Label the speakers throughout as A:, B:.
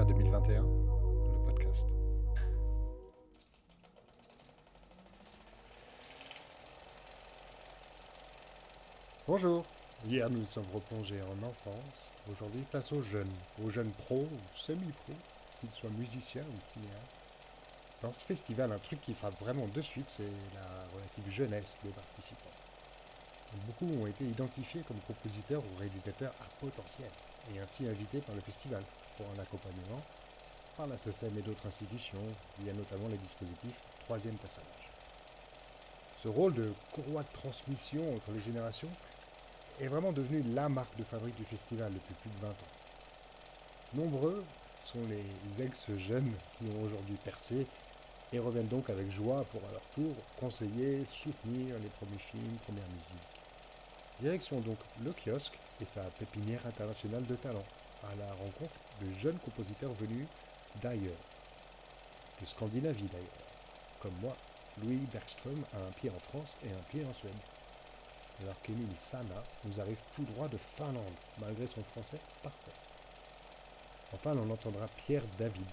A: FA 2021, le podcast. Bonjour, hier nous nous sommes replongés en enfance, aujourd'hui place aux jeunes, aux jeunes pros ou semi-pros, qu'ils soient musiciens ou cinéastes. Dans ce festival, un truc qui frappe vraiment de suite, c'est la relative jeunesse des participants. Beaucoup ont été identifiés comme compositeurs ou réalisateurs à potentiel, et ainsi invités par le festival pour un accompagnement par la SECEM et d'autres institutions, via notamment les dispositifs troisième personnage. Ce rôle de courroie de transmission entre les générations est vraiment devenu la marque de fabrique du festival depuis plus de 20 ans. Nombreux sont les ex-jeunes qui ont aujourd'hui percé et reviennent donc avec joie pour à leur tour conseiller, soutenir les premiers films, premières musiques. Direction donc le kiosque et sa pépinière internationale de talent, à la rencontre de jeunes compositeurs venus d'ailleurs, de Scandinavie d'ailleurs, comme moi. Louis Bergström a un pied en France et un pied en Suède. Alors qu'Emile Sana nous arrive tout droit de Finlande, malgré son français parfait. Enfin, on entendra Pierre David,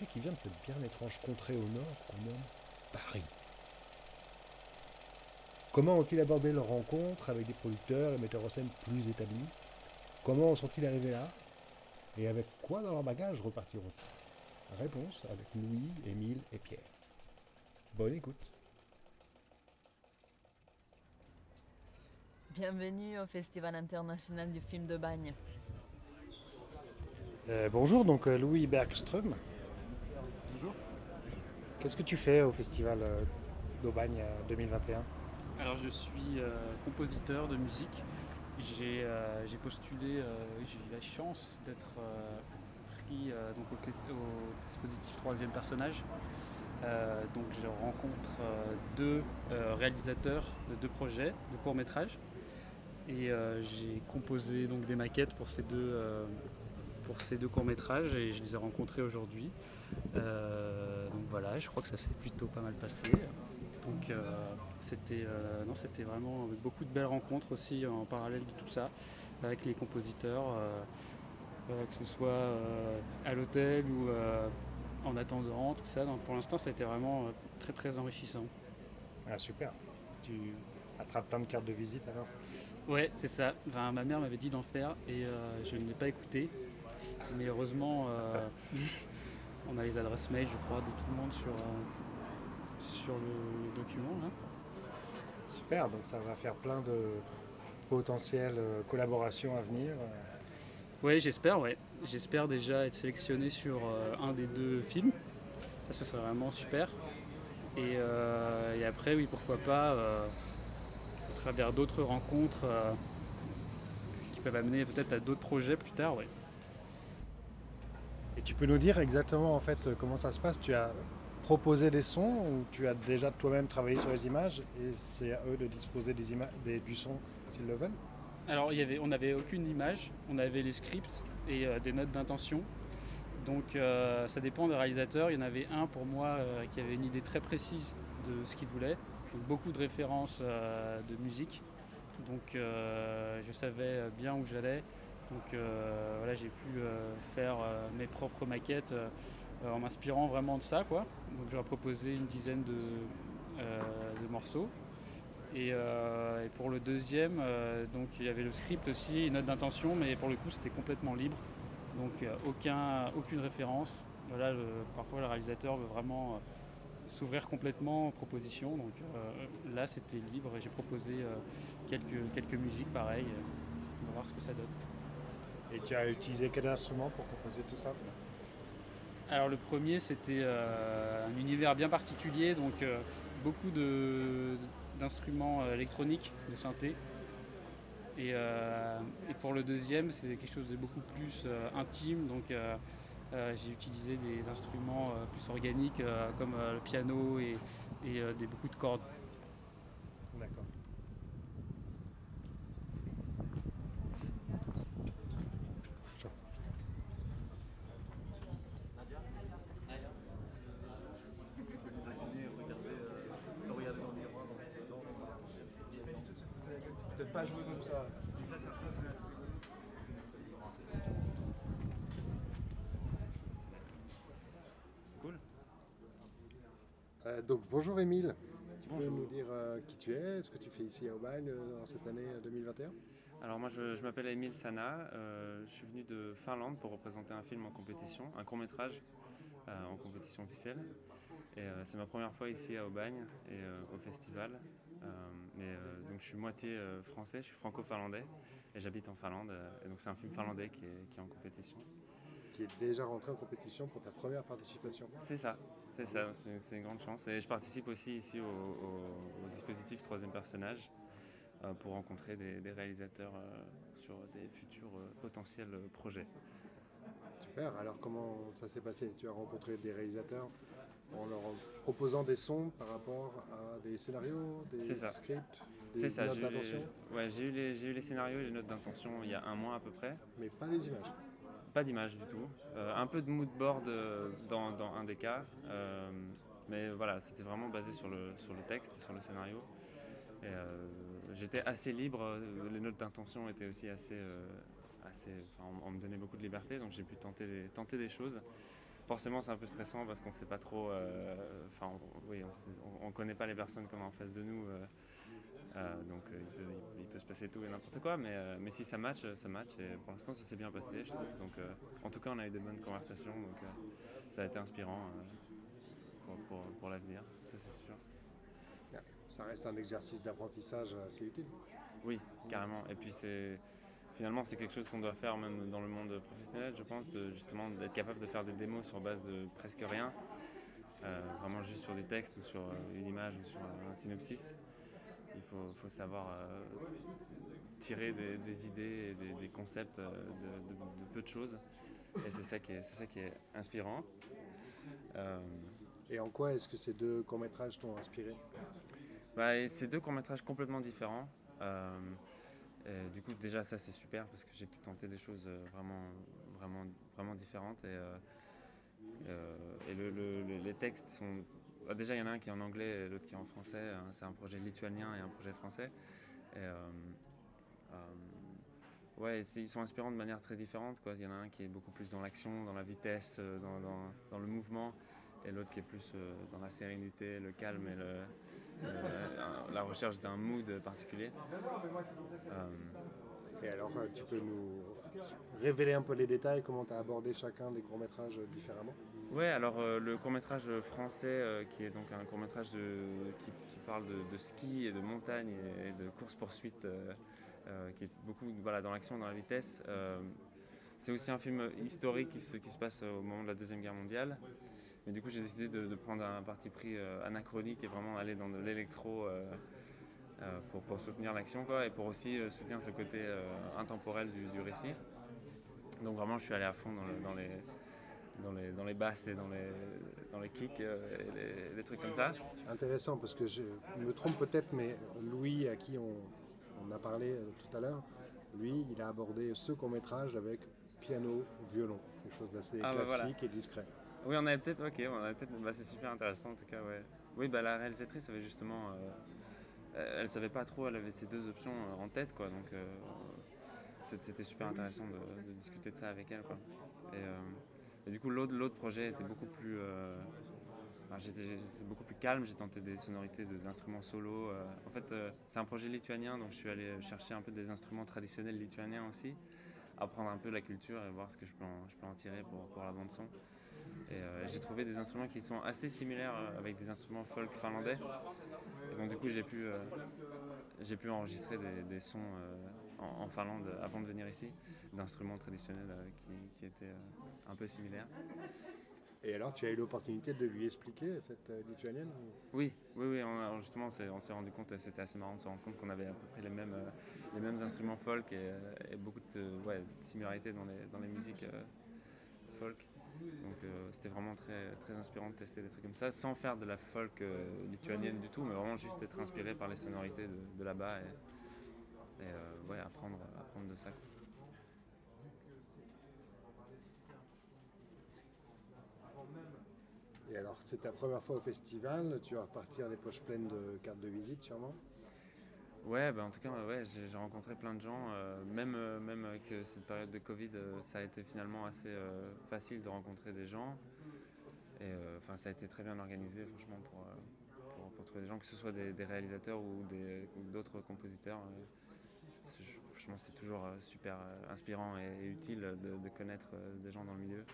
A: lui qui vient de cette bien étrange contrée au nord qu'on nomme Paris. Comment ont-ils abordé leur rencontre avec des producteurs et metteurs en scène plus établis? Comment sont-ils arrivés là Et avec quoi dans leur bagage repartiront-ils Réponse avec Louis, Émile et Pierre. Bonne écoute.
B: Bienvenue au Festival international du film de Bagne.
A: Euh, bonjour, donc euh, Louis Bergström.
C: Bonjour.
A: Qu'est-ce que tu fais au Festival euh, d'Aubagne euh, 2021
C: Alors je suis euh, compositeur de musique. J'ai euh, j'ai postulé, euh, j'ai eu la chance d'être euh, pris donc au, au dispositif troisième personnage. Donc je rencontre deux réalisateurs de deux projets de courts métrages et j'ai composé donc des maquettes pour ces deux, pour ces deux courts métrages et je les ai rencontrés aujourd'hui. Donc voilà, je crois que ça s'est plutôt pas mal passé. Donc euh, c'était euh, non, c'était vraiment avec beaucoup de belles rencontres aussi en parallèle de tout ça avec les compositeurs, euh, que ce soit à l'hôtel ou en attendant, tout ça. Donc pour l'instant, ça a été vraiment très très enrichissant.
A: Ah super. Tu attrapes plein de cartes de visite alors?
C: Ouais, c'est ça. Enfin, ma mère m'avait dit d'en faire et je ne l'ai pas écouté. Mais heureusement, on a les adresses mail, je crois, de tout le monde sur, sur le document. Là.
A: Super, donc ça va faire plein de potentielles euh, collaborations à venir. euh.
C: Oui, j'espère, ouais. J'espère déjà être sélectionné sur euh, un des deux films. Ça, ce serait vraiment super. Et, euh, et après, oui, pourquoi pas, euh, à travers d'autres rencontres qui peuvent amener peut-être à d'autres projets plus tard, ouais.
A: Et tu peux nous dire exactement en fait comment ça se passe? Tu as proposé des sons ou tu as déjà toi-même travaillé sur les images et c'est à eux de disposer des ima- des- du son s'ils le veulent?
C: Alors, y avait, on n'avait aucune image, on avait les scripts et euh, des notes d'intention. Donc, euh, ça dépend des réalisateurs. Il y en avait un pour moi euh, qui avait une idée très précise de ce qu'il voulait. Donc, beaucoup de références de musique. Donc, je savais bien où j'allais. Donc, voilà, j'ai pu faire mes propres maquettes en m'inspirant vraiment de ça, quoi. Donc, j'aurais proposé une dizaine de, euh, morceaux. Et, euh, et pour le deuxième, euh, donc il y avait le script aussi, une note d'intention, mais pour le coup c'était complètement libre. Donc euh, aucun, aucune référence. Voilà, parfois le réalisateur veut vraiment euh, s'ouvrir complètement aux propositions. Donc euh, là c'était libre et j'ai proposé euh, quelques, quelques musiques pareilles. On va voir ce que ça donne.
A: Et tu as utilisé quel instrument pour composer tout ça?
C: Alors le premier c'était euh, un univers bien particulier, donc euh, beaucoup d'instruments euh, électroniques, de synthé. Et, pour le deuxième c'est quelque chose de beaucoup plus intime, donc j'ai utilisé des instruments plus organiques comme le piano et, et, beaucoup de cordes.
A: Donc bonjour Émile, tu peux
D: Bonjour.
A: nous dire euh, qui tu es, ce que tu fais ici à Aubagne euh, en cette année euh, 2021
D: Alors moi je, je m'appelle Emile Sana, euh, je suis venu de Finlande pour représenter un film en compétition, un court métrage euh, en compétition officielle. Et euh, c'est ma première fois ici à Aubagne et euh, au festival. Euh, mais euh, donc je suis moitié euh, français, je suis franco-finlandais et j'habite en Finlande. euh, et donc c'est un film finlandais qui est, qui est en compétition.
A: Qui est déjà rentré en compétition pour ta première participation.
D: C'est ça, c'est ça, c'est une grande chance. Et je participe aussi ici au, au- au dispositif troisième personnage euh, pour rencontrer des, des réalisateurs euh, sur des futurs euh, potentiels projets.
A: Super, alors comment ça s'est passé? Tu as rencontré des réalisateurs en leur proposant des sons par rapport à des scénarios, des
D: ça.
A: scripts, des
D: C'est ça,
A: notes d'intention,
D: ouais, j'ai eu, les, j'ai eu les scénarios et les notes d'intention il y a un mois à peu près.
A: mais pas les images.
D: Pas d'image du tout. Euh, un peu de mood board euh, dans, un des cas. euh, mais voilà, c'était vraiment basé sur le, sur le texte sur le scénario. J'étais assez libre. Les notes d'intention étaient aussi assez. assez on, me donnait beaucoup de liberté, donc j'ai pu tenter des, tenter des choses. Forcément, c'est un peu stressant parce qu'on ne sait pas trop. Enfin, oui, on ne connaît pas les personnes qu'on en face de nous. Euh, donc euh, il, peut, il- il peut se passer tout et n'importe quoi, mais, euh, mais si ça match, ça match. Et pour l'instant, ça s'est bien passé, je trouve. Donc, en tout cas, on a eu des bonnes conversations, donc ça a été inspirant pour, pour, pour l'avenir, ça c'est sûr.
A: Ça reste un exercice d'apprentissage assez utile.
D: Oui, carrément. Et puis c'est finalement c'est quelque chose qu'on doit faire même dans le monde professionnel, je pense, de, justement d'être capable de faire des démos sur base de presque rien, vraiment juste sur des textes ou sur une image ou sur un synopsis. Il faut, faut savoir euh, tirer des, des idées et des, des concepts euh, de, de- de peu de choses. Et c'est ça qui est, ça qui est inspirant. Euh,
A: Et en quoi est-ce que ces deux courts-métrages t'ont inspiré?
D: Bah, c'est deux courts-métrages complètement différents. Euh, et du coup, déjà, ça, c'est super parce que j'ai pu tenter des choses vraiment, vraiment, vraiment différentes. Et, euh, et le- le- le- les textes sont. Bah, déjà, il y en a un qui est en anglais et l'autre qui est en français. hein. C'est un projet lituanien et un projet français. Euh, euh, ouais, ils sont inspirants de manière très différente. Il y en a un qui est beaucoup plus dans l'action, dans la vitesse, euh, dans, le mouvement, et l'autre qui est plus dans la sérénité, le calme et la recherche d'un mood particulier.
A: Et alors, tu peux nous révéler un peu les détails, comment tu as abordé chacun des courts-métrages différemment?
D: Ouais, alors euh, le court métrage français, euh, qui est donc un court métrage qui, qui parle de, ski et de montagne et, de course-poursuite, euh, qui est beaucoup voilà, dans l'action, dans la vitesse. c'est aussi un film historique qui se, passe au moment de la Deuxième Guerre mondiale. Mais du coup, j'ai décidé de, prendre un parti pris anachronique et vraiment aller dans de l'électro pour, soutenir l'action et pour aussi soutenir le côté intemporel du, récit. Donc vraiment, je suis allé à fond dans les, dans, les, dans les basses et dans les, dans les kicks euh, et les, les trucs comme ça.
A: Intéressant, parce que je me trompe peut-être, mais Louis, à qui on, on a parlé euh, tout à l'heure, lui, il a abordé ce court-métrage avec piano, violon, quelque chose d'assez
D: Ah, bah,
A: classique
D: voilà.
A: et discret.
D: Oui, on avait peut-être, ok, on avait peut-être, bah, c'est super intéressant en tout cas, ouais. Oui, bah, la réalisatrice avait justement, euh, euh, elle savait pas trop, elle avait ces deux options en tête, quoi, donc euh, c'était super intéressant de, de discuter de ça avec elle, quoi. Et, et du coup, l'autre, projet était beaucoup plus, euh, beaucoup plus calme, j'ai tenté des sonorités d'instruments solo. euh. en fait, euh, c'est un projet lituanien, donc je suis allé chercher un peu des instruments traditionnels lituaniens aussi, apprendre un peu la culture et voir ce que je peux en, je peux en tirer pour, pour la bande son. Et j'ai trouvé des instruments qui sont assez similaires avec des instruments folk finlandais. Et donc du coup j'ai pu, j'ai pu enregistrer des, sons en, en Finlande avant de venir ici, d'instruments traditionnels euh, qui, qui étaient euh, un peu similaires.
A: Et alors, tu as eu l'opportunité de lui expliquer, cette euh, lituanienne ou-
D: Oui, oui, oui, on justement, on s'est rendu compte, c'était assez marrant de se rendre compte qu'on avait à peu près les mêmes, euh, les mêmes instruments folk et, et beaucoup de, euh, ouais, de similarités dans les, dans les musiques folk. Donc c'était vraiment très, très inspirant de tester des trucs comme ça, sans faire de la folk lituanienne du tout, mais vraiment juste être inspiré par les sonorités de, de là-bas et, et, euh, ouais, apprendre, apprendre de ça.
A: Et alors, c'est ta première fois au festival, tu vas repartir les poches pleines de cartes de visite sûrement?
D: Ouais, bah en tout cas, ouais, j'ai rencontré plein de gens. euh, même, euh, même avec euh, cette période de Covid, ça a été finalement assez facile de rencontrer des gens. Et enfin, ça a été très bien organisé, franchement, pour, pour, pour trouver des gens, que ce soit des, des réalisateurs ou d'autres compositeurs. Franchement, c'est toujours euh, super euh, inspirant et, utile de, de connaître euh, des gens dans le milieu.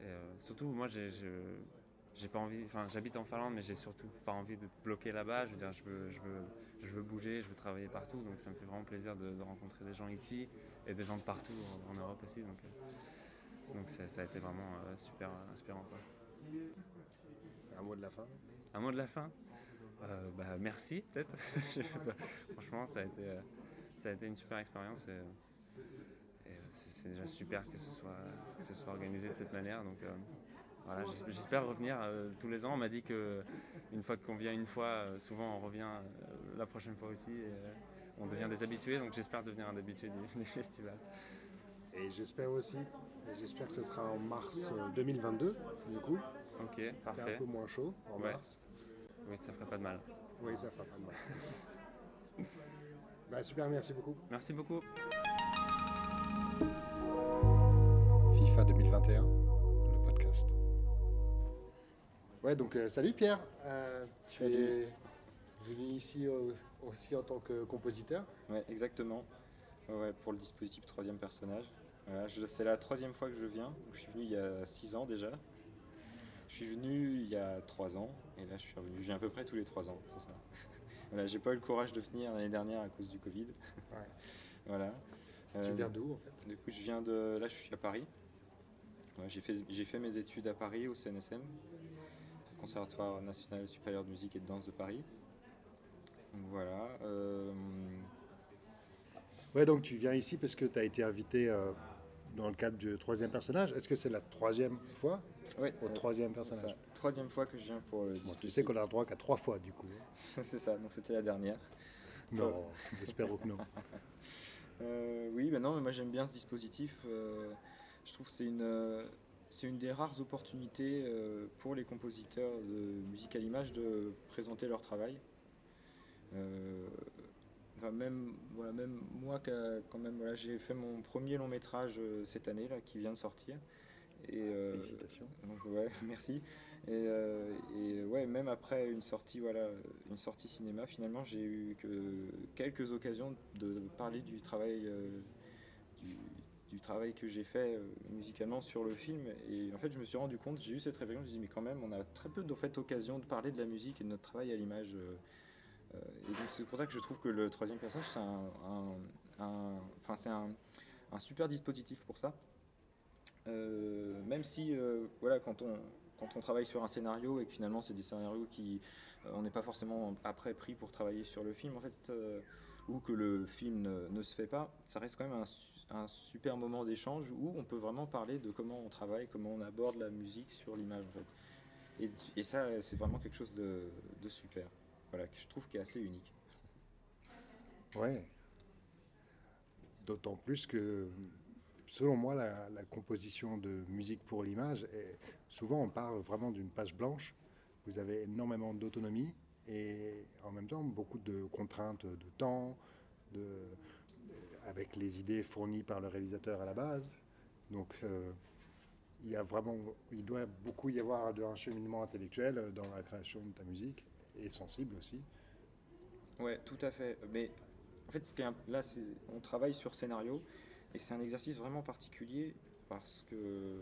D: Et, surtout, moi, j'ai pas envie. Enfin, j'habite en Finlande, mais j'ai surtout pas envie d'être bloqué là-bas. Je veux dire, je veux, je veux, je veux bouger, je veux travailler partout. Donc, ça me fait vraiment plaisir de, de rencontrer des gens ici et des gens de partout en, en Europe aussi. Donc, euh, donc ça, ça a été vraiment euh, super inspirant. Quoi.
A: Un mot de la fin?
D: Un mot de la fin? Euh, bah, Merci, peut-être. Franchement, ça a, été, ça a été une super expérience. Et, et, c'est déjà super que ce, soit, que ce soit organisé de cette manière. Donc, euh, voilà, j'es- j'espère revenir euh, tous les ans. On m'a dit que une fois qu'on vient une fois, euh, souvent on revient euh, la prochaine fois aussi. Et, on devient des habitués, donc j'espère devenir un habitué du, du festival.
A: Et j'espère aussi, j'espère que ce sera en mars euh, 2022, du coup.
D: Ok,
A: C'est un
D: parfait.
A: peu moins chaud en
D: Ouais.
A: mars.
D: Oui, ça ferait pas de mal.
A: Oui, ça fera pas de mal. bah, super, merci beaucoup.
D: Merci beaucoup.
A: FIFA 2021, le podcast. Ouais, donc euh, salut Pierre. Euh, tu
E: Salut.
A: es venu ici euh, aussi en tant que compositeur.
E: Ouais, exactement. Ouais, pour le dispositif troisième personnage. Voilà, c'est la troisième fois que je viens. Je suis venu il y a six ans déjà. Je suis venu il y a trois ans. Et là, je suis revenu. Je viens à peu près tous les trois ans, c'est ça. Voilà, j'ai pas eu le courage de venir l'année dernière à cause du Covid.
A: Ouais.
E: voilà.
A: Tu
E: Euh,
A: viens d'où en fait?
E: Du coup, je viens de. Là, je suis à Paris. Ouais, j'ai fait, j'ai fait mes études à Paris au CNSM, Conservatoire national supérieur de musique et de danse de Paris. Donc, voilà. euh,
A: Ouais, donc tu viens ici parce que tu as été invité euh, dans le cadre du troisième personnage. Est-ce que c'est la troisième fois
E: ouais,
A: au troisième personnage.
E: Troisième fois que je viens pour le
A: Bon, Tu sais qu'on a le droit qu'à trois fois du coup.
E: c'est ça, donc c'était la dernière.
A: Non, j'espère que non.
E: Euh, oui, ben non, mais moi j'aime bien ce dispositif. euh, je trouve que c'est une, euh, c'est une des rares opportunités euh, pour les compositeurs de musique à l'image de présenter leur travail. Enfin, même, voilà, même moi, qu'a- quand même, voilà, j'ai fait mon premier long métrage euh, cette année là, qui vient de sortir. Et, euh,
A: Félicitations.
E: donc ouais, merci. Et, euh, et ouais, même après une sortie, voilà, une sortie cinéma, finalement, j'ai eu que quelques occasions de parler du travail, du, du travail que j'ai fait musicalement sur le film. Et en fait, je me suis rendu compte, j'ai eu cette réflexion, je me suis dit, mais quand même, on a très peu en fait, occasion de parler de la musique et de notre travail à l'image. Euh, c'est pour ça que je trouve que le troisième personnage, c'est un, enfin, c'est un, super dispositif pour ça. Euh, même si, euh, voilà, quand on, quand on travaille sur un scénario et que finalement c'est des scénarios qui, on n'est pas forcément après pris pour travailler sur le film, en fait, ou que le film ne, se fait pas, ça reste quand même un, su- un super moment d'échange où on peut vraiment parler de comment on travaille, comment on aborde la musique sur l'image, en fait. Et, ça, c'est vraiment quelque chose de super, voilà, que je trouve qui est assez unique.
A: Ouais. D'autant plus que, selon moi, la, composition de musique pour l'image, souvent on part vraiment d'une page blanche. Vous avez énormément d'autonomie et en même temps beaucoup de contraintes de temps, de, avec les idées fournies par le réalisateur à la base. Donc, euh, il y a vraiment, il doit beaucoup y avoir un cheminement intellectuel dans la création de ta musique et sensible aussi.
E: Ouais, tout à fait. Mais en fait, ce qui est là, c'est- on travaille sur scénario et c'est un exercice vraiment particulier parce que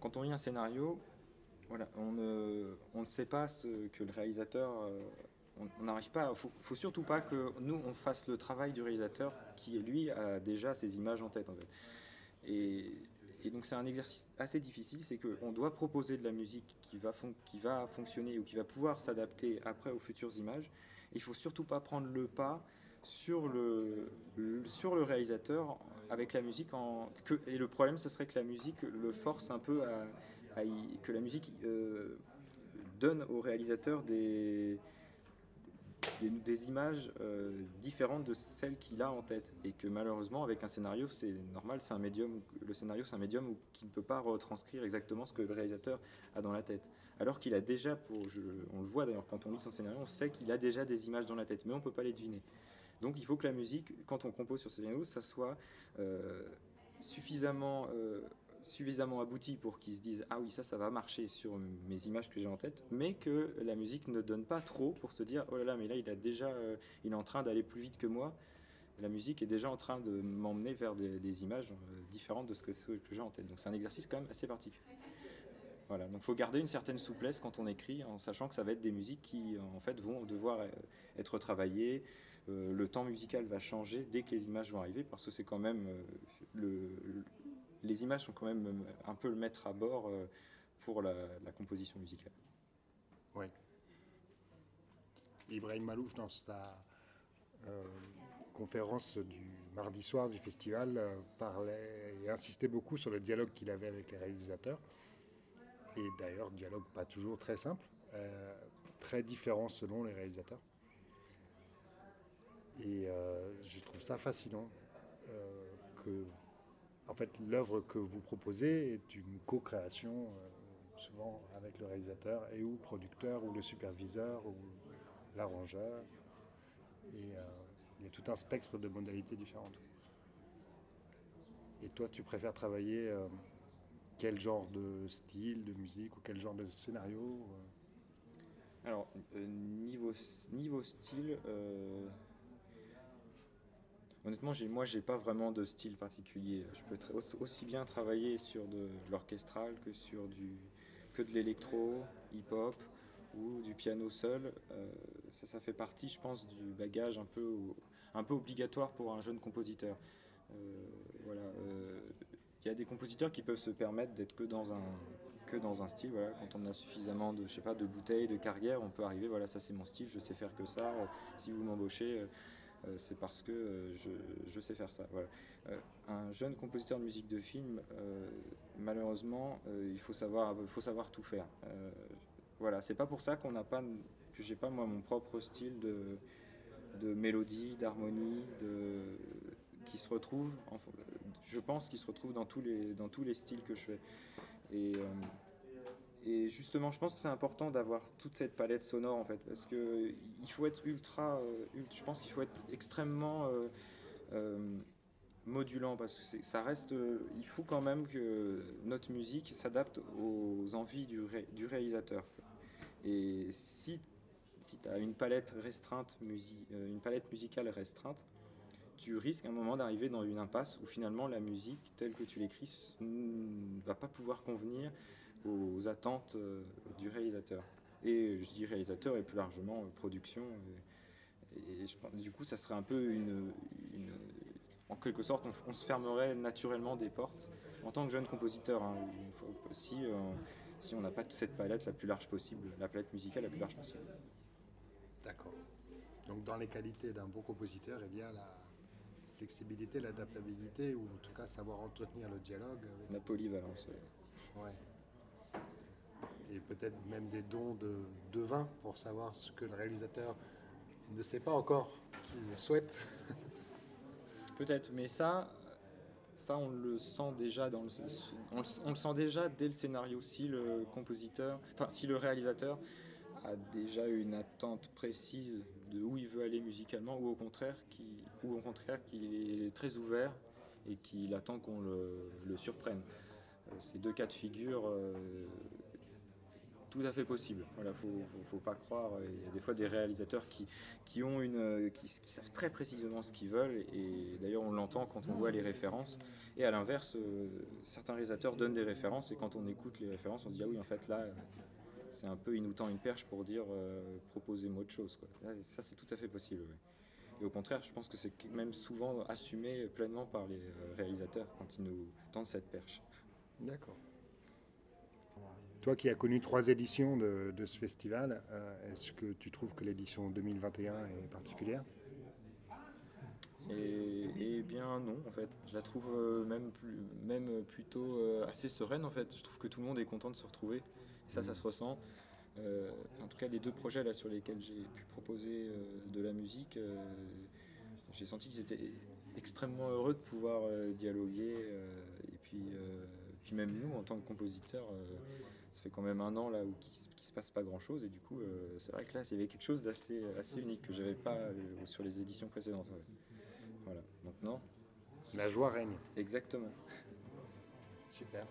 E: quand on lit un scénario, voilà, on ne, on ne sait pas ce que le réalisateur. euh, on n'arrive pas. Faut, faut surtout pas que nous on fasse le travail du réalisateur qui lui a déjà ses images en tête en fait. Et, et donc c'est un exercice assez difficile, c'est qu'on doit proposer de la musique qui va, qui va fonctionner ou qui va pouvoir s'adapter après aux futures images. Il faut surtout pas prendre le pas sur le, sur le réalisateur avec la musique. Et le problème, ce serait que la musique le force un peu à, à y- que la musique euh, donne au réalisateur des, des, images euh, différentes de celles qu'il a en tête. Et que malheureusement, avec un scénario, c'est normal, c'est un médium, le scénario, c'est un médium qui ne peut pas retranscrire exactement ce que le réalisateur a dans la tête. Alors qu'il a déjà, on le voit d'ailleurs quand on lit son scénario, on sait qu'il a déjà des images dans la tête, mais on ne peut pas les deviner. Donc il faut que la musique, quand on compose sur ce scénario, ça soit euh, suffisamment euh, suffisamment abouti pour qu'ils se disent ah oui ça ça va marcher sur mes images que j'ai en tête mais que la musique ne donne pas trop pour se dire oh là là mais là il a déjà euh, il est en train d'aller plus vite que moi. La musique est déjà en train de m'emmener vers des, images euh, différentes de ce que, j'ai en tête. Donc c'est un exercice quand même assez particulier. Voilà. Donc faut garder une certaine souplesse quand on écrit en sachant que ça va être des musiques qui en fait vont devoir euh, être travaillées. Le temps musical va changer dès que les images vont arriver parce que c'est quand même le, les images sont quand même euh, un peu le maître à bord euh, pour la, composition musicale.
A: Oui. Ibrahim Malouf, dans sa euh, conférence du mardi soir du festival, parlait et insistait beaucoup sur le dialogue qu'il avait avec les réalisateurs. Et d'ailleurs, dialogue pas toujours très simple, très différent selon les réalisateurs. Et je trouve ça fascinant que en fait, l'œuvre que vous proposez est une co-création, euh, souvent avec le réalisateur et ou producteur ou le superviseur ou l'arrangeur. Et euh, il y a tout un spectre de modalités différentes. Et toi, tu préfères travailler euh, quel genre de style de musique ou quel genre de scénario
E: Alors, niveau, niveau style, Honnêtement, moi, j'ai pas vraiment de style particulier. Je peux aussi bien travailler sur de l'orchestral que sur du que de l'électro, hip-hop ou du piano seul. Euh, ça, ça fait partie, je pense, du bagage un peu, un peu obligatoire pour un jeune compositeur. Euh, voilà. Euh, il y a des compositeurs qui peuvent se permettre d'être que dans un que dans un style. Voilà. Quand on a suffisamment de, je sais pas, de bouteilles, de carrière, on peut arriver. Voilà, ça c'est mon style. Je sais faire que ça. si vous m'embauchez c'est parce que euh, je, sais faire ça. Euh, un jeune compositeur de musique de film, malheureusement, il faut savoir, faut savoir tout faire. voilà, c'est pas pour ça qu'on n'a pas, que j'ai pas moi mon propre style de, mélodie, d'harmonie, de qui se retrouve, je pense, qu'il se retrouve dans tous les dans tous les styles que je fais. Et justement, je pense que c'est important d'avoir toute cette palette sonore en fait, parce que il faut être ultra, euh, je pense qu'il faut être extrêmement euh, euh, modulant parce que ça reste, il faut quand même que notre musique s'adapte aux envies du, du réalisateur. Et si, si tu as une palette restreinte, une palette musicale restreinte, tu risques un moment d'arriver dans une impasse où finalement la musique telle que tu l'écris ne va pas pouvoir convenir aux attentes euh, du réalisateur. Et je dis réalisateur et plus largement euh, production. Et, je, du coup, ça serait un peu une, en quelque sorte, on, se fermerait naturellement des portes en tant que jeune compositeur. Hein, si, euh, si on n'a pas cette palette la plus large possible, la palette musicale la plus large possible.
A: D'accord. Donc dans les qualités d'un bon compositeur, il y a la flexibilité, l'adaptabilité, ou en tout cas savoir entretenir le dialogue.
E: La polyvalence.
A: Ouais et peut-être même des dons de, de, vin pour savoir ce que le réalisateur ne sait pas encore qu'il souhaite.
E: Peut-être, mais ça, ça on le sent déjà dans le, on, le sent déjà dès le scénario si le compositeur, si le réalisateur a déjà une attente précise de où il veut aller musicalement ou au contraire qui, ou au contraire qu'il est très ouvert et qu'il attend qu'on le, le, surprenne. Euh, ces deux cas de figure euh, tout à fait possible. Voilà, faut, faut, pas croire. Il y a des fois des réalisateurs qui, qui ont une, qui, savent très précisément ce qu'ils veulent. Et d'ailleurs, on l'entend quand on voit les références. Et à l'inverse, euh, certains réalisateurs donnent des références. Et quand on écoute les références, on se dit ah oui, en fait là, c'est un peu, tend une perche pour dire euh, proposez-moi autre chose. Ça, c'est tout à fait possible. Et au contraire, je pense que c'est même souvent assumé pleinement par les euh, réalisateurs quand ils nous tendent cette perche.
A: D'accord. Toi qui as connu trois éditions de, ce festival, euh, est-ce que tu trouves que l'édition 2021 est particulière?
E: Et, eh bien non, en fait. Je la trouve euh, même, plus, même plutôt euh, assez sereine, en fait. Je trouve que tout le monde est content de se retrouver. Et ça, ça se ressent. en tout cas, les deux projets là, sur lesquels j'ai pu proposer de la musique, j'ai senti qu'ils étaient extrêmement heureux de pouvoir dialoguer. et puis, puis même nous, en tant que compositeurs, fait quand même un an là où qui, se passe pas grand chose et du coup euh, c'est vrai que là il y avait quelque chose d'assez assez unique que j'avais pas euh, sur les éditions précédentes. Voilà. Non.
A: La joie règne.
E: Exactement.
A: Super.